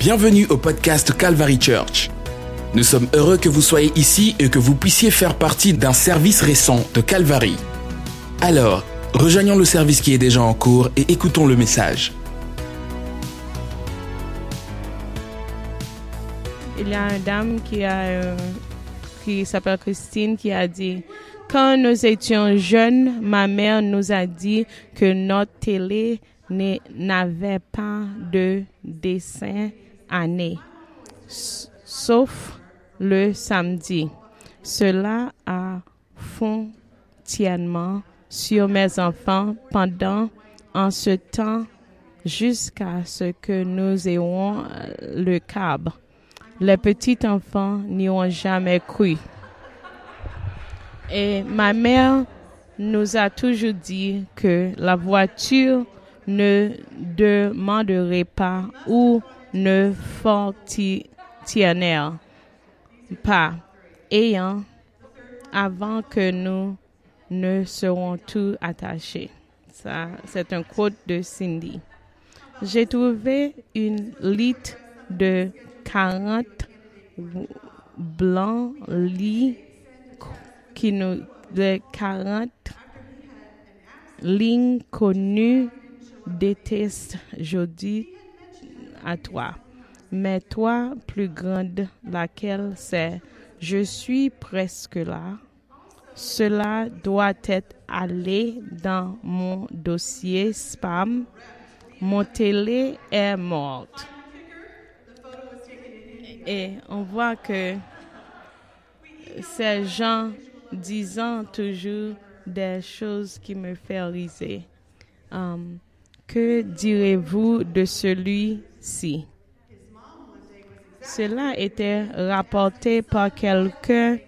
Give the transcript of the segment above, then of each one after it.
Bienvenue au podcast Calvary Church. Nous sommes heureux que vous soyez ici et que vous puissiez faire partie d'un service récent de Calvary. Alors, rejoignons le service qui est déjà en cours et écoutons le message. il y a une dame qui a euh, qui s'appelle Christine qui a dit quand nous étions jeunes, ma mère nous a dit que notre télé n'avait pas de dessin année, sauf le samedi. Cela a fonctionnement sur mes enfants pendant en ce temps jusqu'à ce que nous ayons euh, le câble. Les petits enfants n'y ont jamais cru. Et ma mère nous a toujours dit que la voiture ne demanderait pas ou ne fonctionnerait pas ayant avant que nous ne serons tous attachés. Ça, c'est un quote de Cindy. J'ai trouvé une liste de 40 blancs lits qui nous de 40 lignes connues déteste jeudi à toi. Mais toi, plus grande, laquelle c'est? Je suis presque là. Cela doit être allé dans mon dossier spam. Mon télé est morte. Et on voit que ces gens disant toujours des choses qui me font riser. Um, que direz-vous de celui-ci? Cela était rapporté par quelqu'un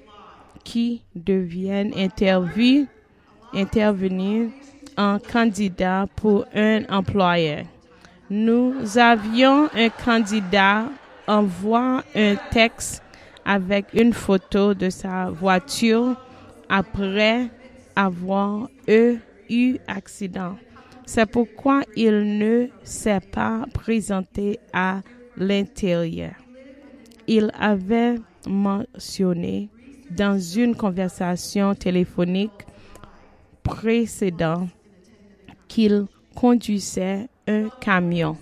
qui devient interview, intervenir en candidat pour un employeur. Nous avions un candidat envoie un texte avec une photo de sa voiture après avoir eu accident. C'est pourquoi il ne s'est pas présenté à l'intérieur. Il avait mentionné dans une conversation téléphonique précédente qu'il conduisait un camion.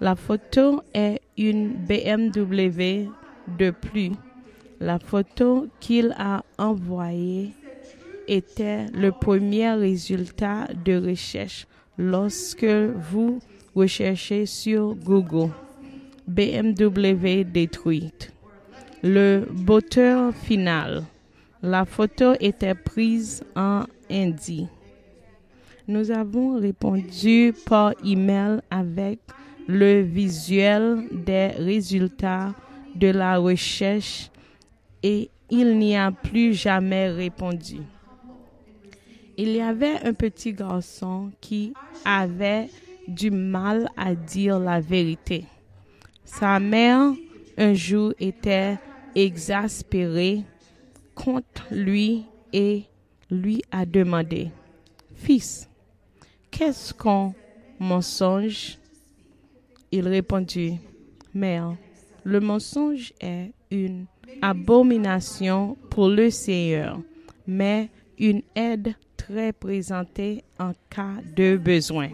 La photo est une BMW de plus. La photo qu'il a envoyée était le premier résultat de recherche lorsque vous recherchez sur Google BMW détruite. Le botteur final. La photo était prise en Indie. Nous avons répondu par email avec le visuel des résultats de la recherche et il n'y a plus jamais répondu. Il y avait un petit garçon qui avait du mal à dire la vérité. Sa mère, un jour, était exaspérée contre lui et lui a demandé, Fils, qu'est-ce qu'un mensonge? Il répondit, Mère, le mensonge est une abomination pour le Seigneur, mais une aide très présentée en cas de besoin.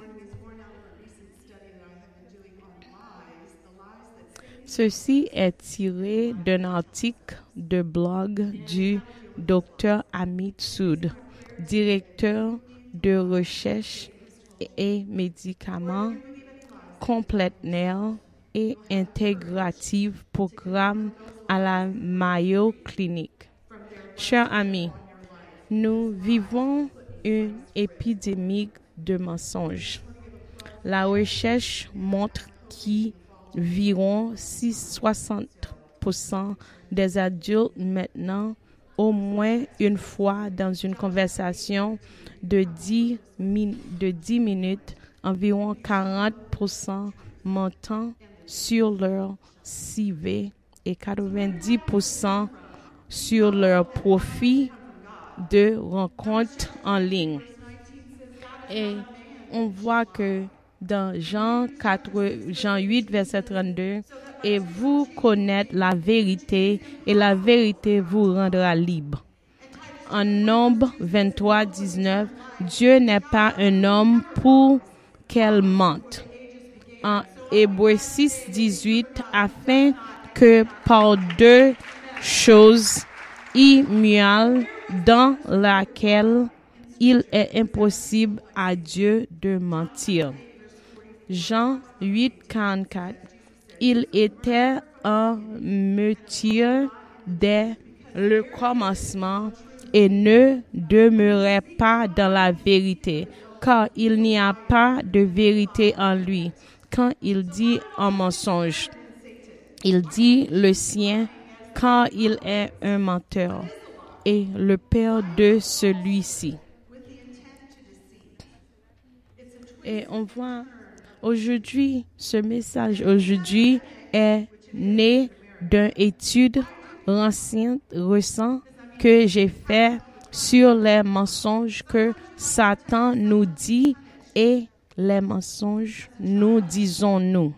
Ceci est tiré d'un article de blog du Dr Amit Soud, directeur de recherche et médicaments complémentaires et intégrative programme à la Mayo Clinic. Chers amis, nous vivons une épidémie de mensonges. La recherche montre qu'environ 60% des adultes maintenant, au moins une fois dans une conversation de 10, min- de 10 minutes, environ 40% mentant sur leur CV et 90% sur leur profit de rencontres en ligne. Et on voit que dans Jean, 4, Jean 8, verset 32, et vous connaître la vérité, et la vérité vous rendra libre. En Nombre 23, 19, Dieu n'est pas un homme pour qu'elle mente. En Hébreu 6, 18, afin que par deux choses immuables dans laquelle il est impossible à Dieu de mentir. Jean 8, 44. Il était un métier dès le commencement et ne demeurait pas dans la vérité, car il n'y a pas de vérité en lui. Quand il dit un mensonge, il dit le sien, quand il est un menteur et le père de celui-ci. Et on voit aujourd'hui, ce message aujourd'hui est né d'une étude récente, que j'ai fait sur les mensonges que Satan nous dit et les mensonges nous disons nous.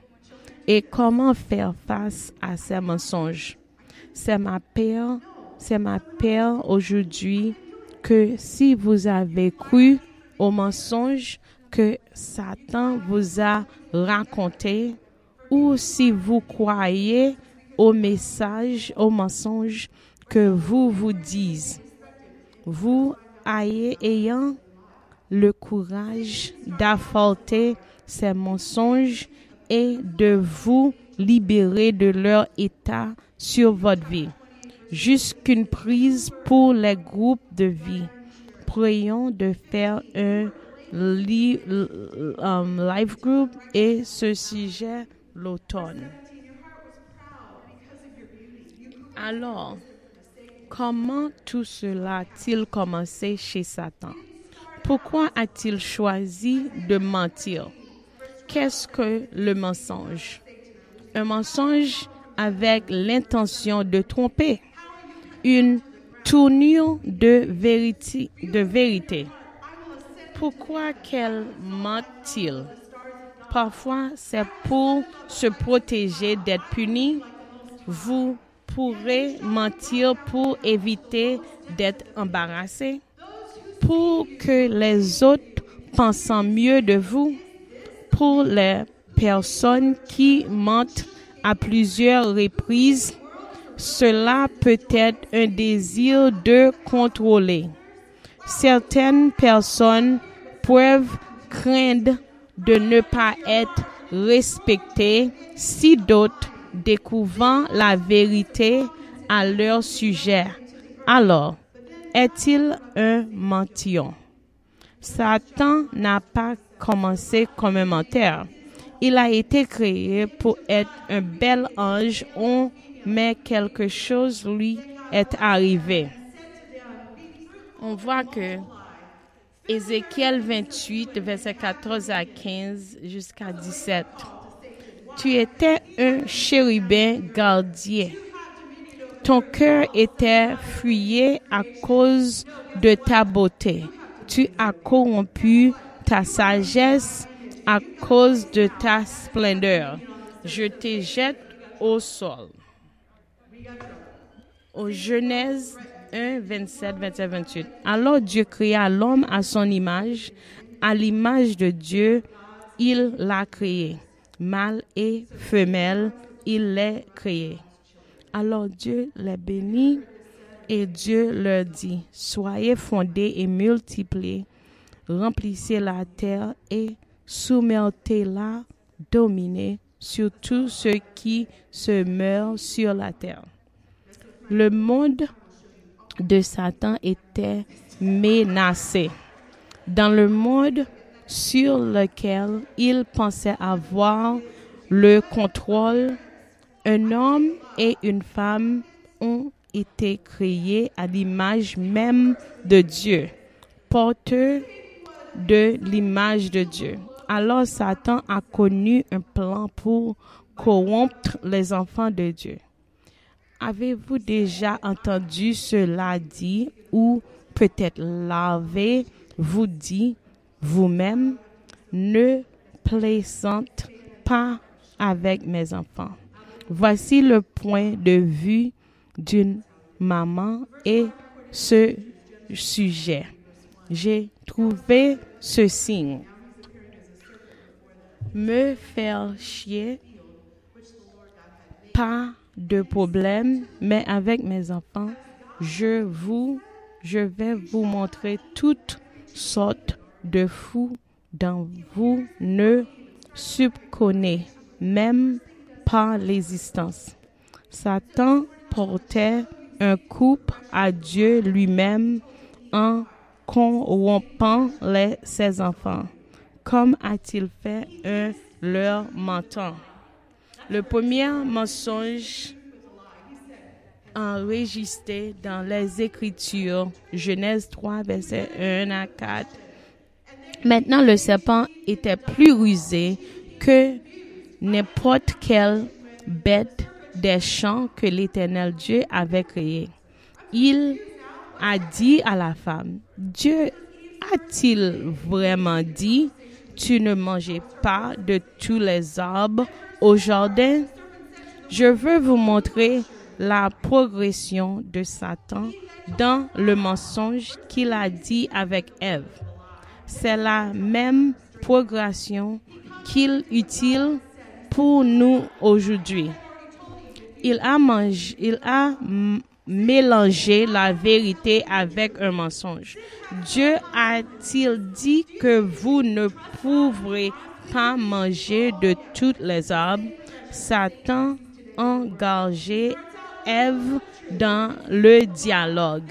Et comment faire face à ces mensonges? C'est ma peur, c'est ma peur aujourd'hui que si vous avez cru aux mensonges que Satan vous a raconté ou si vous croyez aux messages, aux mensonges que vous vous dites, vous ayez ayant le courage d'affronter ces mensonges et de vous libérer de leur état sur votre vie. Jusqu'une prise pour les groupes de vie. Prions de faire un um, live group et ce sujet l'automne. Alors, comment tout cela a-t-il commencé chez Satan? Pourquoi a-t-il choisi de mentir? Qu'est-ce que le mensonge? Un mensonge avec l'intention de tromper. Une tournure de vérité. Pourquoi qu'elle ment-il? Parfois, c'est pour se protéger d'être puni. Vous pourrez mentir pour éviter d'être embarrassé, pour que les autres pensent mieux de vous, pour les personnes qui mentent à plusieurs reprises, cela peut être un désir de contrôler. Certaines personnes peuvent craindre de ne pas être respectées si d'autres découvrant la vérité à leur sujet. Alors, est-il un mention? Satan n'a pas commencé comme un menteur. Il a été créé pour être un bel ange, mais quelque chose lui est arrivé. On voit que Ézéchiel 28, verset 14 à 15 jusqu'à 17 tu étais un chérubin gardien. Ton cœur était fuyé à cause de ta beauté. Tu as corrompu ta sagesse à cause de ta splendeur. Je te jette au sol. Au Genèse 1, 27, 27, 28. Alors Dieu créa l'homme à son image. À l'image de Dieu, il l'a créé mâle et femelle, il les créé. Alors Dieu les bénit et Dieu leur dit, soyez fondés et multipliez, remplissez la terre et soumettez-la, dominez sur tout ce qui se meurt sur la terre. Le monde de Satan était menacé. Dans le monde sur lequel il pensait avoir le contrôle. Un homme et une femme ont été créés à l'image même de Dieu, porteurs de l'image de Dieu. Alors Satan a connu un plan pour corrompre les enfants de Dieu. Avez-vous déjà entendu cela dit ou peut-être l'avez-vous dit vous-même, ne plaisante pas avec mes enfants. Voici le point de vue d'une maman et ce sujet. J'ai trouvé ce signe. Me faire chier, pas de problème, mais avec mes enfants, je vous, je vais vous montrer toutes sortes de fous dont vous ne subconnez même pas l'existence. Satan portait un couple à Dieu lui-même en corrompant les, ses enfants. Comme a-t-il fait un leur mentant? Le premier mensonge enregistré dans les Écritures, Genèse 3, verset 1 à 4. Maintenant, le serpent était plus rusé que n'importe quelle bête des champs que l'Éternel Dieu avait créé. Il a dit à la femme, Dieu a-t-il vraiment dit, tu ne mangeais pas de tous les arbres au jardin? Je veux vous montrer la progression de Satan dans le mensonge qu'il a dit avec Ève. C'est la même progression qu'il utilise pour nous aujourd'hui. Il a mangé, il a mélangé la vérité avec un mensonge. Dieu a-t-il dit que vous ne pourrez pas manger de toutes les arbres? Satan engagé Ève dans le dialogue.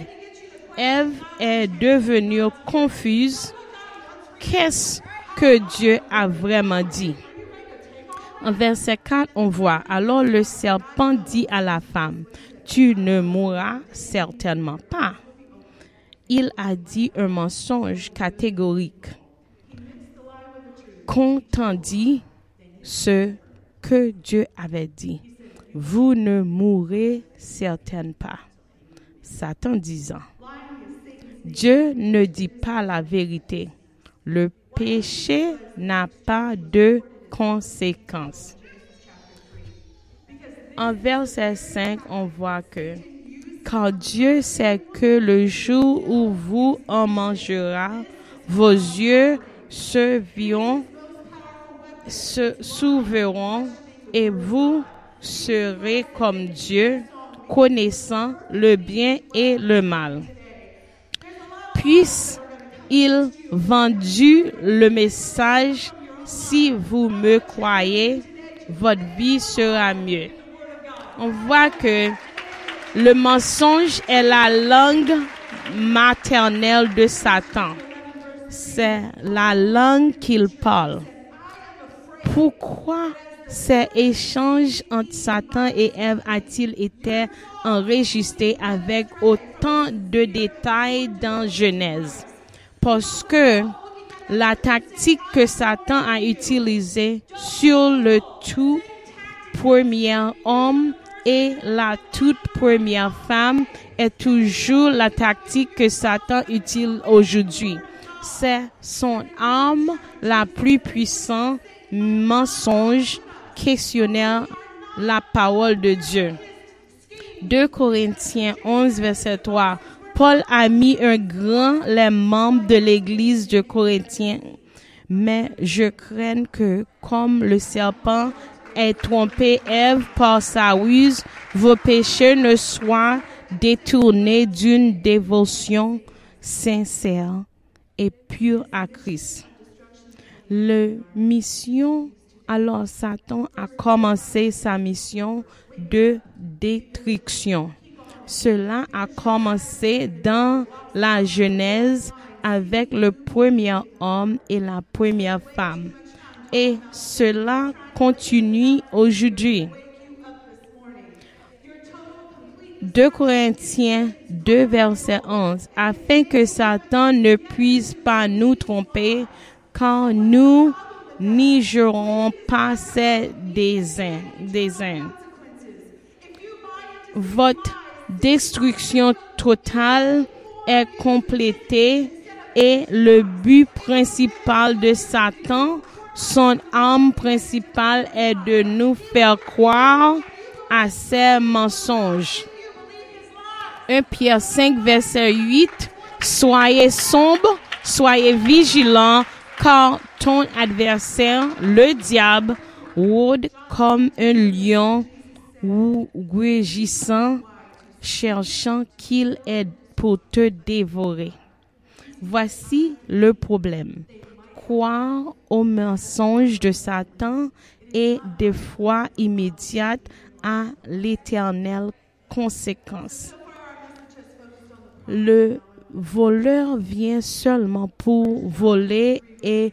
Ève est devenue confuse. Qu'est-ce que Dieu a vraiment dit? En verset 4, on voit, alors le serpent dit à la femme, tu ne mourras certainement pas. Il a dit un mensonge catégorique. Contendit ce que Dieu avait dit. Vous ne mourrez certainement pas. Satan disant, Dieu ne dit pas la vérité. Le péché n'a pas de conséquences. En verset 5, on voit que car Dieu sait que le jour où vous en mangerez, vos yeux se verront, se et vous serez comme Dieu, connaissant le bien et le mal. Puisse-il vendu le message, si vous me croyez, votre vie sera mieux. On voit que le mensonge est la langue maternelle de Satan. C'est la langue qu'il parle. Pourquoi ces échanges entre Satan et Ève a-t-il été enregistrés avec autant de détails dans Genèse? Parce que la tactique que Satan a utilisée sur le tout premier homme et la toute première femme est toujours la tactique que Satan utilise aujourd'hui. C'est son arme la plus puissante, mensonge, questionnaire la parole de Dieu. 2 Corinthiens 11, verset 3. Paul a mis un grand les membres de l'église de Corinthiens, mais je crains que, comme le serpent est trompé Ève par sa ruse, vos péchés ne soient détournés d'une dévotion sincère et pure à Christ. Le mission alors Satan a commencé sa mission de détruction. Cela a commencé dans la Genèse avec le premier homme et la première femme. Et cela continue aujourd'hui. 2 Corinthiens 2 verset 11, afin que Satan ne puisse pas nous tromper quand nous n'y joueront pas ces désirs. Votre destruction totale est complétée et le but principal de Satan son arme principale est de nous faire croire à ses mensonges. 1 Pierre 5, verset 8. Soyez sombre, soyez vigilants, car ton adversaire, le diable, rôde comme un lion ou rugissant, cherchant qu'il est pour te dévorer. Voici le problème. Croire aux mensonges de Satan est des fois immédiate à l'éternelle conséquence. Le voleur vient seulement pour voler et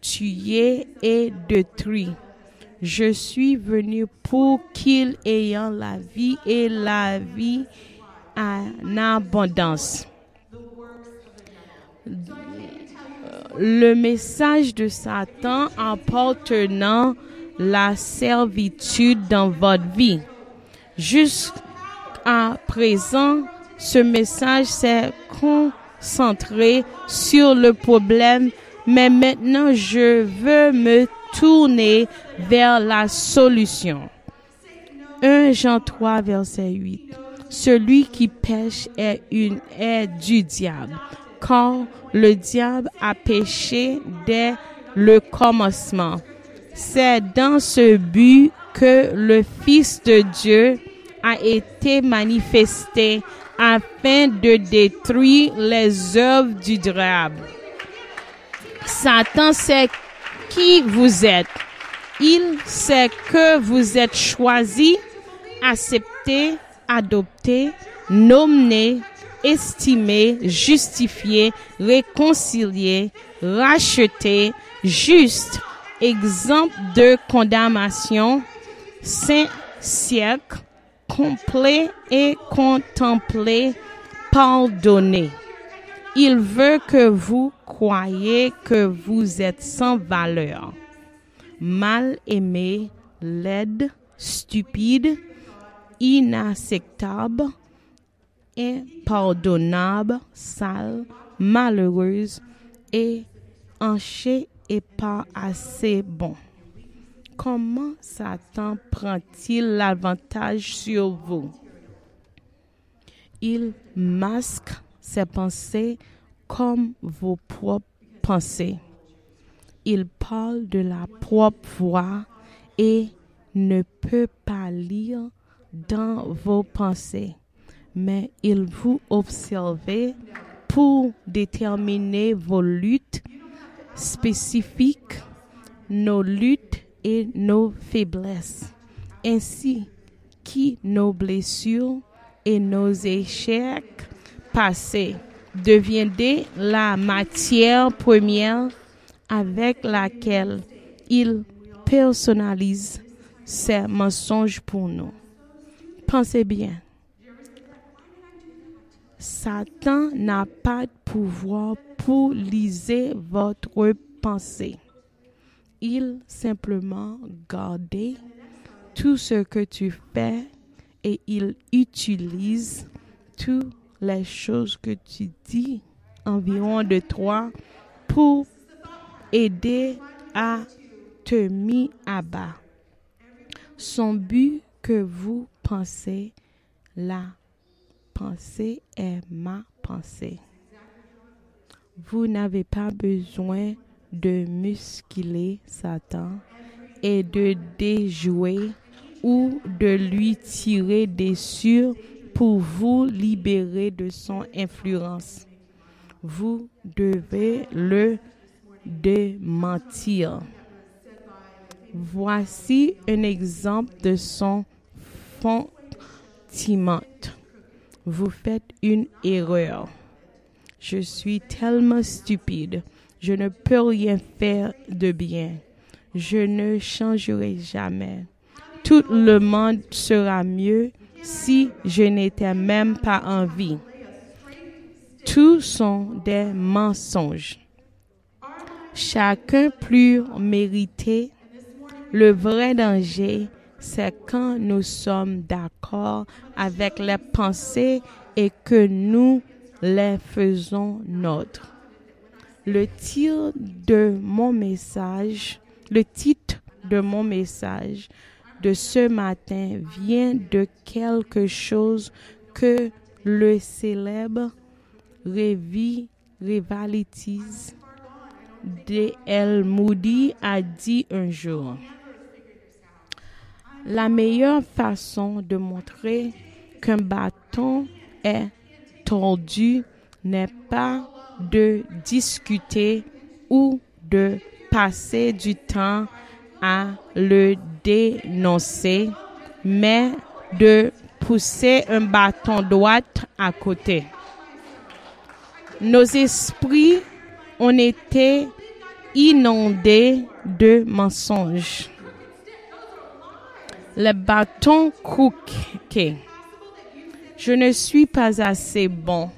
tuer et détruire. Je suis venu pour qu'il ayant la vie et la vie en abondance. Le message de Satan appartenant la servitude dans votre vie. Jusqu'à présent, ce message s'est concentré sur le problème, mais maintenant je veux me tourner vers la solution. 1 Jean 3, verset 8. Celui qui pêche est, une, est du diable, car le diable a péché dès le commencement. C'est dans ce but que le Fils de Dieu a été manifesté afin de détruire les œuvres du diable. Satan sait qui vous êtes. Il sait que vous êtes choisi, accepté, adopté, nommé, estimé, justifié, réconcilié, racheté, juste, exemple de condamnation, saint siècle, complet et contemplé, pardonné. Il veut que vous croyez que vous êtes sans valeur, mal aimé, laide, stupide, inacceptable, impardonnable, sale, malheureuse et hanché et pas assez bon. Comment Satan prend-il l'avantage sur vous? Il masque ses pensées comme vos propres pensées. Il parle de la propre voix et ne peut pas lire dans vos pensées, mais il vous observe pour déterminer vos luttes spécifiques, nos luttes et nos faiblesses, ainsi que nos blessures et nos échecs passés. Deviendrez la matière première avec laquelle il personnalise ses mensonges pour nous. Pensez bien. Satan n'a pas de pouvoir pour liser votre pensée. Il simplement garde tout ce que tu fais et il utilise toutes les choses que tu dis environ de toi pour aider à te mis à bas. Son but que vous pensez, la pensée est ma pensée. Vous n'avez pas besoin de muscler Satan et de déjouer ou de lui tirer dessus pour vous libérer de son influence. Vous devez le démentir. Voici un exemple de son sentiment. Vous faites une erreur. Je suis tellement stupide. Je ne peux rien faire de bien. Je ne changerai jamais. Tout le monde sera mieux si je n'étais même pas en vie. Tous sont des mensonges. Chacun plus mérité. Le vrai danger, c'est quand nous sommes d'accord avec les pensées et que nous les faisons nôtres. Le tir de mon message Le titre de mon message de ce matin vient de quelque chose que le célèbre Revi Rivalities D.L. Moody a dit un jour. La meilleure façon de montrer qu'un bâton est tordu n'est pas de discuter ou de passer du temps à le dénoncer, mais de pousser un bâton droit à côté. Nos esprits ont été inondés de mensonges. Le bâton croqué. Je ne suis pas assez bon.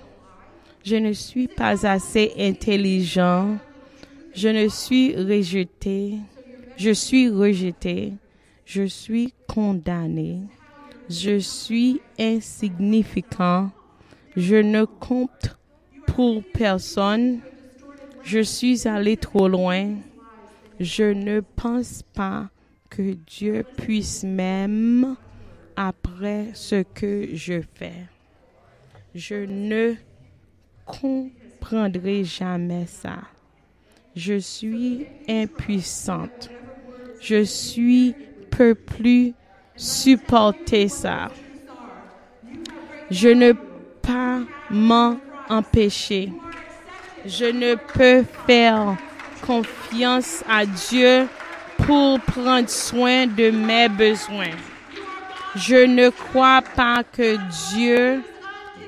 Je ne suis pas assez intelligent. Je ne suis rejeté. Je suis rejeté. Je suis condamné. Je suis insignifiant. Je ne compte pour personne. Je suis allé trop loin. Je ne pense pas que Dieu puisse m'aimer après ce que je fais. Je ne comprendrai jamais ça. Je suis impuissante. Je suis peux plus supporter ça. Je ne peux pas m'en empêcher. Je ne peux faire confiance à Dieu pour prendre soin de mes besoins. Je ne crois pas que Dieu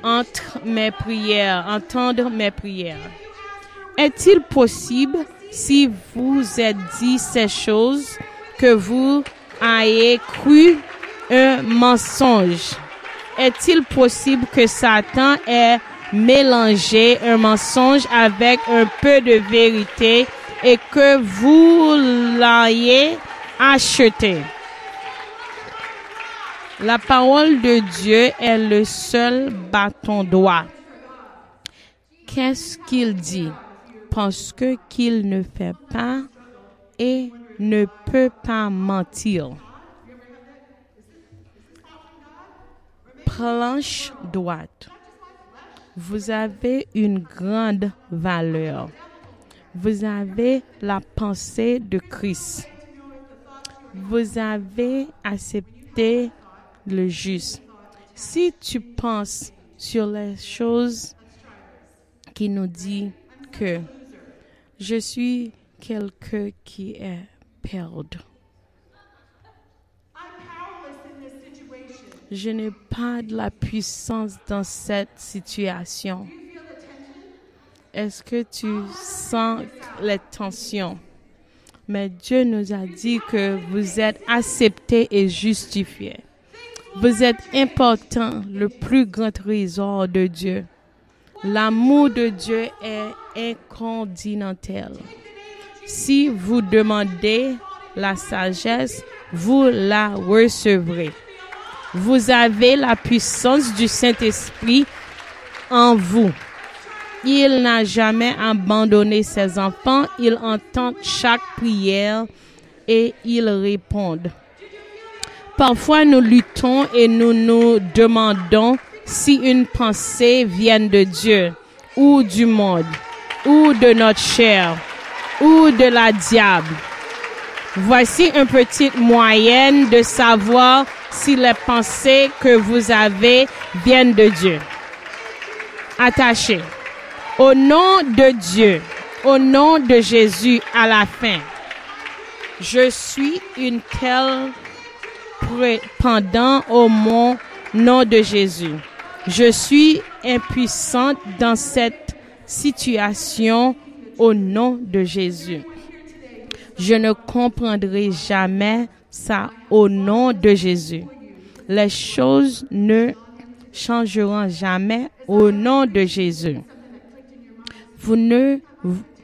entre mes prières, entendre mes prières. Est-il possible, si vous êtes dit ces choses, que vous ayez cru un mensonge? Est-il possible que Satan ait mélangé un mensonge avec un peu de vérité et que vous l'ayez acheté? La parole de Dieu est le seul bâton droit. Qu'est-ce qu'il dit? Parce que qu'il ne fait pas et ne peut pas mentir. Planche droite. Vous avez une grande valeur. Vous avez la pensée de Christ. Vous avez accepté le juste. Si tu penses sur les choses qui nous dit que je suis quelqu'un qui est perdu. Je n'ai pas de la puissance dans cette situation. Est-ce que tu sens les tensions? Mais Dieu nous a dit que vous êtes acceptés et justifiés. Vous êtes important, le plus grand trésor de Dieu. L'amour de Dieu est inconditionnel. Si vous demandez la sagesse, vous la recevrez. Vous avez la puissance du Saint-Esprit en vous. Il n'a jamais abandonné ses enfants. Il entend chaque prière et il répond. Parfois, nous luttons et nous nous demandons si une pensée vient de Dieu ou du monde ou de notre chair ou de la diable. Voici une petite moyenne de savoir si les pensées que vous avez viennent de Dieu. Attachez. Au nom de Dieu, au nom de Jésus à la fin, je suis une telle pendant au nom de Jésus. Je suis impuissante dans cette situation au nom de Jésus. Je ne comprendrai jamais ça au nom de Jésus. Les choses ne changeront jamais au nom de Jésus. Vous ne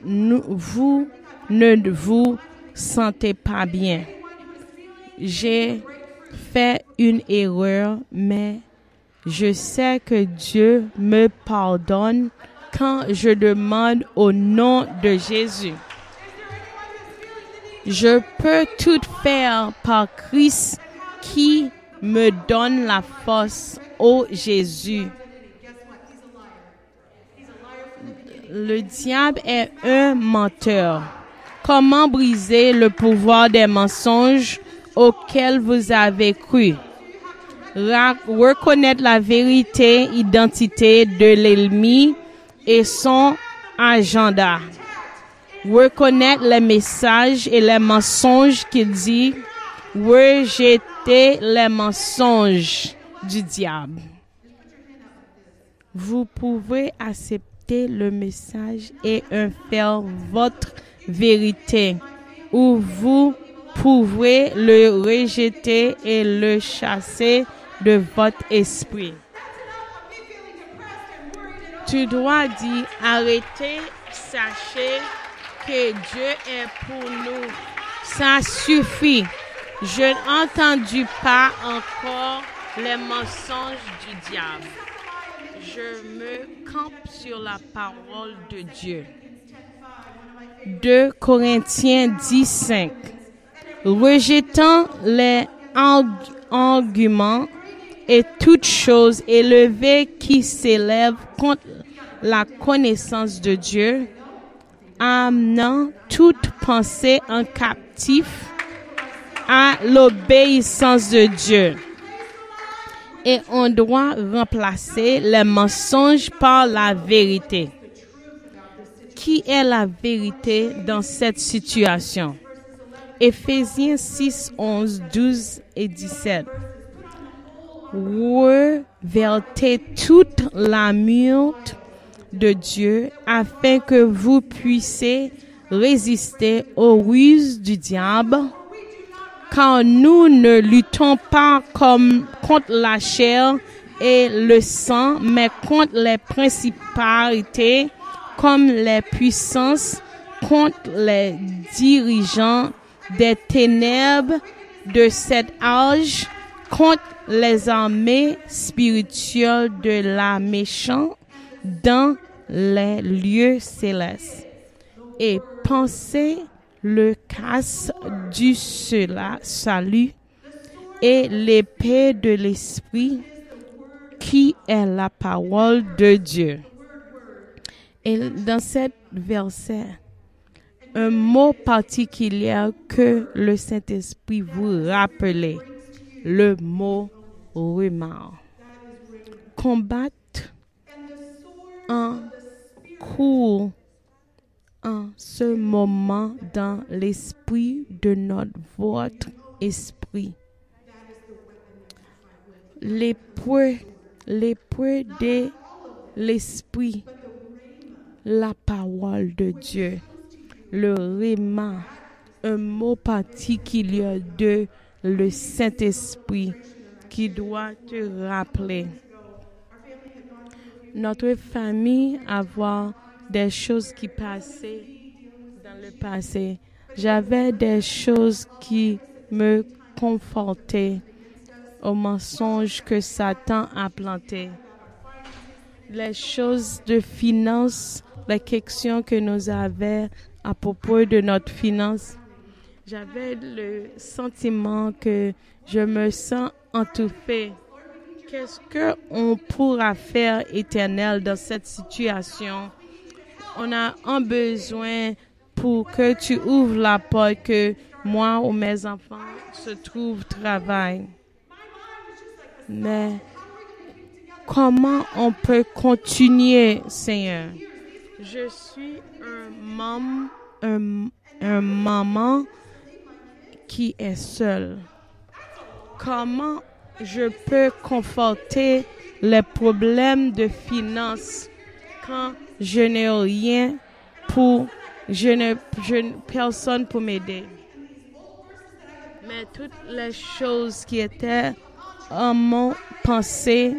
vous ne vous sentez pas bien. J'ai fait une erreur, mais je sais que Dieu me pardonne quand je demande au nom de Jésus. Je peux tout faire par Christ qui me donne la force, ô Jésus. Le diable est un menteur. Comment briser le pouvoir des mensonges auxquels vous avez cru? Reconnaître la vérité, identité de l'ennemi et son agenda. Reconnaître les messages et les mensonges qu'il dit. Rejeter les mensonges du diable. Vous pouvez accepter le message et en faire votre vérité, ou vous pouvez le rejeter et le chasser de votre esprit. Tu dois dire, arrêtez, sachez que Dieu est pour nous. Ça suffit. Je n'ai entendu pas encore les mensonges du diable. Je me campe sur la parole de Dieu. 2 Corinthiens 10, 5. Rejetant les arg- arguments et toutes choses élevées qui s'élèvent contre la connaissance de Dieu, amenant toute pensée en captif à l'obéissance de Dieu. Et on doit remplacer les mensonges par la vérité. Qui est la vérité dans cette situation? Éphésiens 6, 11, 12 et 17. Revertez toute la mute de Dieu afin que vous puissiez résister aux ruses du diable car nous ne luttons pas contre la chair et le sang, mais contre les principalités, comme les puissances, contre les dirigeants des ténèbres de cet âge, contre les armées spirituelles de la méchante dans les lieux célestes. Et pensez le casse du cela, salut et l'épée de l'esprit qui est la parole de Dieu. Et dans cet verset, un mot particulier que le Saint-Esprit vous rappelait, le mot rumeur. Combattre en cours en ce moment dans l'esprit de notre votre esprit. L'épreuve, l'épreuve de l'esprit, la parole de Dieu, le réma, un mot particulier de le Saint-Esprit qui doit te rappeler. Notre famille avoir des choses qui passaient dans le passé. J'avais des choses qui me confortaient aux mensonges que Satan a plantés. Les choses de finances, les questions que nous avions à propos de notre finance. J'avais le sentiment que je me sens entourée. Qu'est-ce qu'on pourra faire éternel dans cette situation? On a un besoin pour que tu ouvres la porte que moi ou mes enfants se trouvent travail. Mais comment on peut continuer, Seigneur? Je suis un un, un maman qui est seule. Comment je peux conforter les problèmes de finances quand je n'ai rien pour, je je, personne pour m'aider. Mais toutes les choses qui étaient en mon pensée,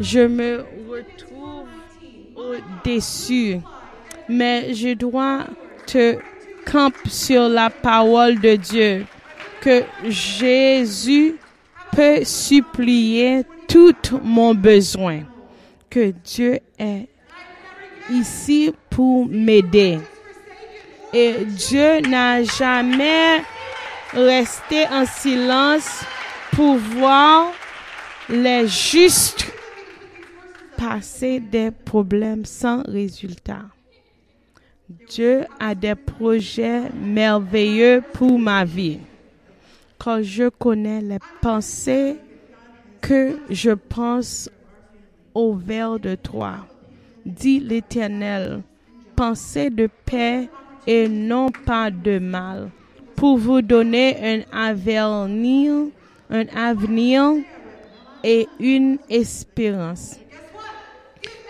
je me retrouve au-dessus. Mais je dois te camper sur la parole de Dieu, que Jésus peut supplier tout mon besoin, que Dieu est ici pour m'aider. Et Dieu n'a jamais resté en silence pour voir les justes passer des problèmes sans résultat. Dieu a des projets merveilleux pour ma vie. Quand je connais les pensées que je pense au vers de toi, dit l'Éternel, pensée de paix et non pas de mal, pour vous donner un avenir, un avenir et une espérance.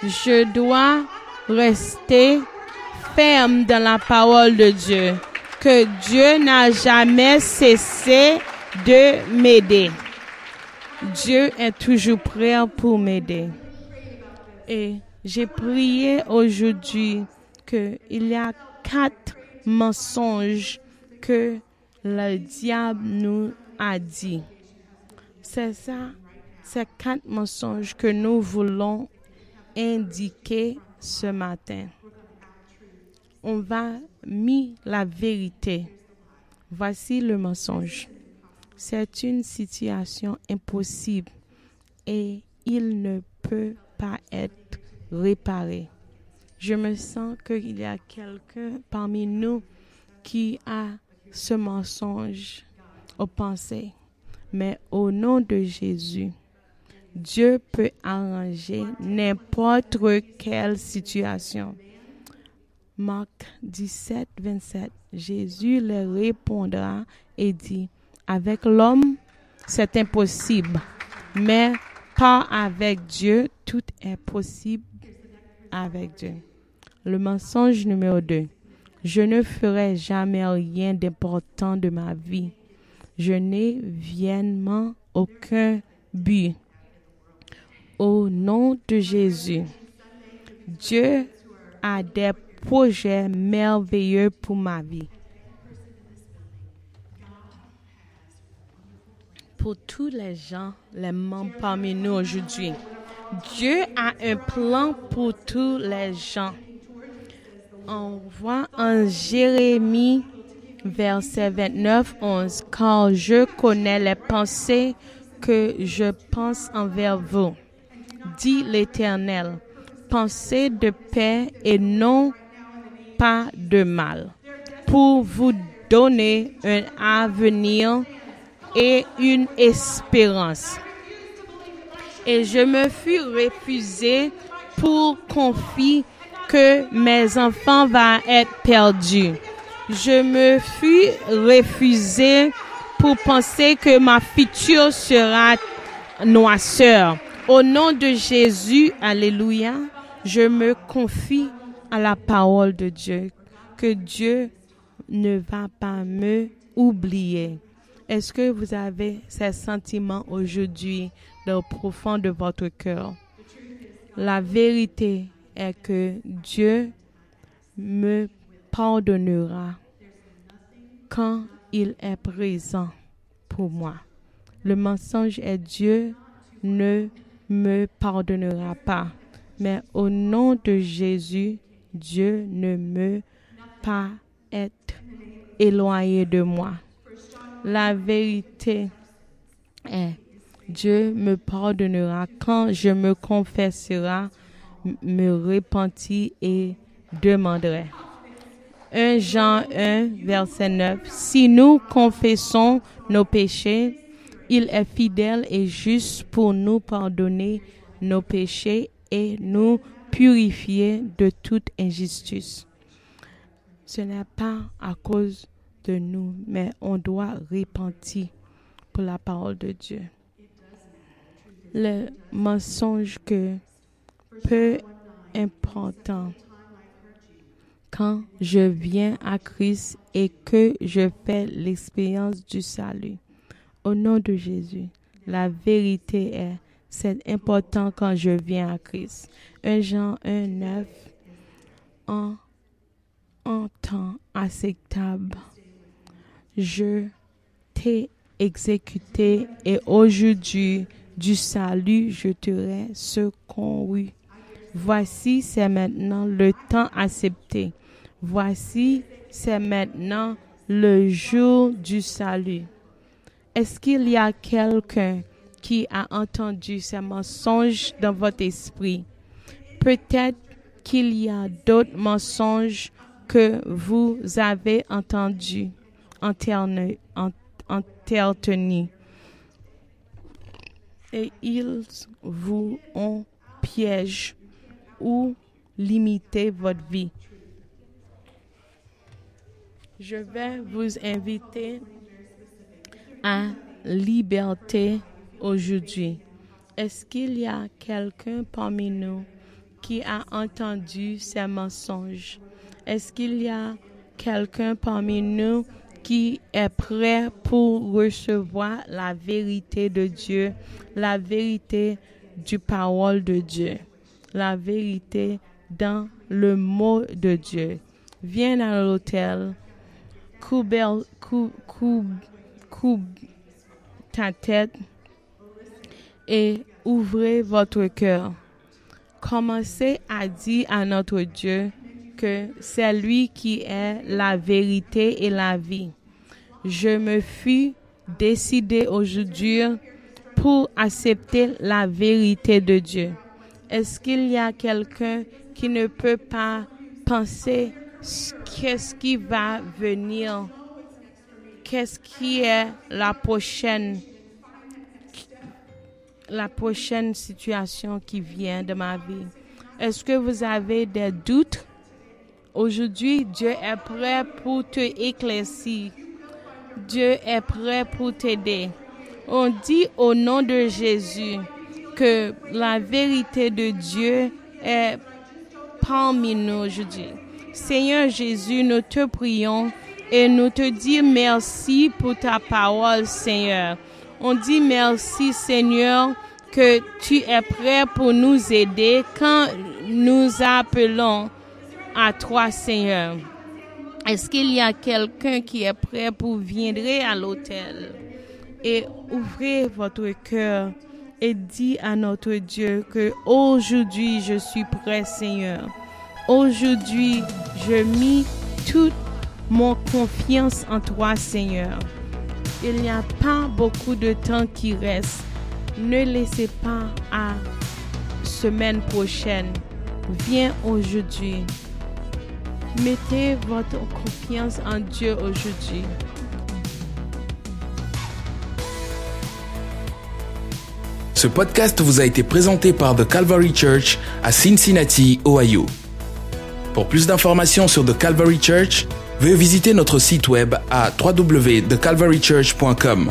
Je dois rester ferme dans la parole de Dieu, que Dieu n'a jamais cessé de m'aider. Dieu est toujours prêt pour m'aider. Et j'ai prié aujourd'hui qu'il y a quatre mensonges que le diable nous a dit. C'est ça, c'est quatre mensonges que nous voulons indiquer ce matin. On va mis la vérité. Voici le mensonge. C'est une situation impossible et il ne peut pas être réparé. Je me sens qu'il y a quelqu'un parmi nous qui a ce mensonge aux pensées. Mais au nom de Jésus, Dieu peut arranger n'importe quelle situation. Marc 17, 27. Jésus leur répondra et dit, avec l'homme, c'est impossible, mais pas avec Dieu, tout est possible avec Dieu. Le mensonge numéro 2. Je ne ferai jamais rien d'important de ma vie. Je n'ai viennement aucun but. Au nom de Jésus, Dieu a des projets merveilleux pour ma vie. Pour tous les gens, les membres parmi nous aujourd'hui, Dieu a un plan pour tous les gens. On voit en Jérémie, verset 29, 11, car je connais les pensées que je pense envers vous, dit l'Éternel, pensées de paix et non pas de mal, pour vous donner un avenir et une espérance. Et je me fus refusé pour confier que mes enfants vont être perdus. Je me fus refusé pour penser que ma future sera noisseur. Au nom de Jésus, Alléluia, je me confie à la parole de Dieu, que Dieu ne va pas me oublier. Est-ce que vous avez ces sentiments aujourd'hui le profond de votre cœur? La vérité est que Dieu me pardonnera quand il est présent pour moi. Le mensonge est Dieu ne me pardonnera pas. Mais au nom de Jésus, Dieu ne me pas être éloigné de moi. La vérité est, Dieu me pardonnera quand je me confesserai, me repentis et demanderai. 1 Jean 1, verset 9. Si nous confessons nos péchés, il est fidèle et juste pour nous pardonner nos péchés et nous purifier de toute injustice. Ce n'est pas à cause de nous, mais on doit repentir pour la parole de Dieu. Le mensonge que peu important quand je viens à Christ et que je fais l'expérience du salut. Au nom de Jésus, la vérité est, c'est important quand je viens à Christ. 1 Jean 1, 9, en, temps acceptable, je t'ai exécuté et aujourd'hui, du salut, je te secouru. Voici, c'est maintenant le temps accepté. Voici, c'est maintenant le jour du salut. Est-ce qu'il y a quelqu'un qui a entendu ces mensonges dans votre esprit? Peut-être qu'il y a d'autres mensonges que vous avez entendus, intertenus. Et ils vous ont piège ou limité votre vie. Je vais vous inviter à liberté aujourd'hui. Est-ce qu'il y a quelqu'un parmi nous qui a entendu ces mensonges? Est-ce qu'il y a quelqu'un parmi nous qui est prêt pour recevoir la vérité de Dieu, la vérité du parole de Dieu, la vérité dans le mot de Dieu? Viens à l'hôtel, coupe ta tête et ouvrez votre cœur. Commencez à dire à notre Dieu que c'est lui qui est la vérité et la vie. Je me suis décidé aujourd'hui pour accepter la vérité de Dieu. Est-ce qu'il y a quelqu'un qui ne peut pas penser qu'est-ce qui va venir? Qu'est-ce qui est la prochaine la prochaine situation qui vient de ma vie? Est-ce que vous avez des doutes? Aujourd'hui, Dieu est prêt pour te éclaircir. Dieu est prêt pour t'aider. On dit au nom de Jésus que la vérité de Dieu est parmi nous aujourd'hui. Seigneur Jésus, nous te prions et nous te disons merci pour ta parole, Seigneur. On dit merci Seigneur que tu es prêt pour nous aider quand nous appelons à toi Seigneur. Est-ce qu'il y a quelqu'un qui est prêt pour venir à l'hôtel et ouvrir votre cœur et dire à notre Dieu que aujourd'hui je suis prêt Seigneur. Aujourd'hui je mis toute mon confiance en toi Seigneur. Il n'y a pas beaucoup de temps qui reste. Ne laissez pas à semaine prochaine. Viens aujourd'hui. Mettez votre confiance en Dieu aujourd'hui. Ce podcast vous a été présenté par The Calvary Church à Cincinnati, Ohio. Pour plus d'informations sur The Calvary Church, veuillez visiter notre site web à www.thecalvarychurch.com.